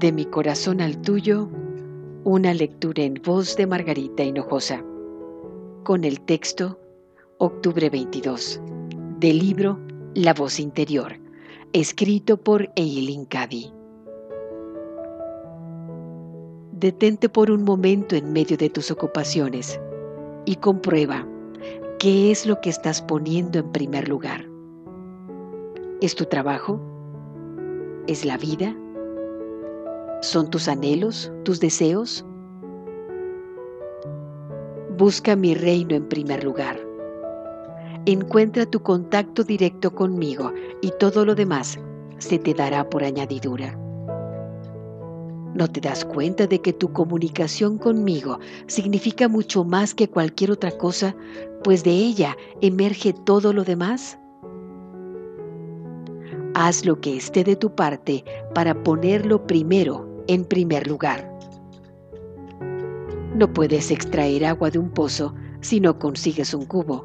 De mi corazón al tuyo, una lectura en voz de Margarita Hinojosa, con el texto Octubre 22, del libro La voz interior, escrito por Eileen Cady. Detente por un momento en medio de tus ocupaciones y comprueba qué es lo que estás poniendo en primer lugar. ¿Es tu trabajo? ¿Es la vida? ¿Son tus anhelos, tus deseos? Busca mi reino en primer lugar. Encuentra tu contacto directo conmigo y todo lo demás se te dará por añadidura. ¿No te das cuenta de que tu comunicación conmigo significa mucho más que cualquier otra cosa, pues de ella emerge todo lo demás? Haz lo que esté de tu parte para ponerlo primero en primer lugar. No puedes extraer agua de un pozo si no consigues un cubo.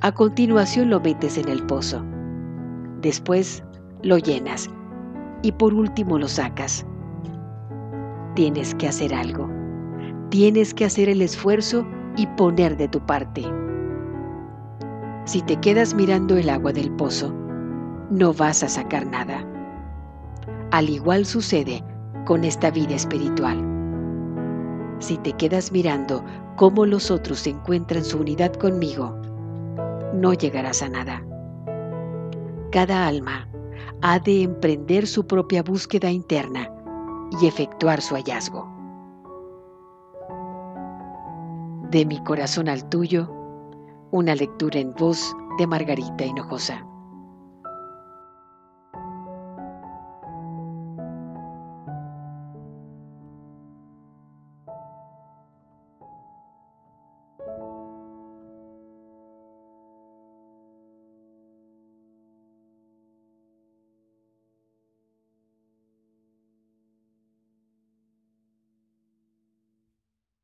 A continuación lo metes en el pozo. Después lo llenas y por último lo sacas. Tienes que hacer algo. Tienes que hacer el esfuerzo y poner de tu parte. Si te quedas mirando el agua del pozo, no vas a sacar nada. Al igual sucede con esta vida espiritual. Si te quedas mirando cómo los otros encuentran su unidad conmigo, no llegarás a nada. Cada alma ha de emprender su propia búsqueda interna y efectuar su hallazgo. De mi corazón al tuyo, una lectura en voz de Margarita Hinojosa.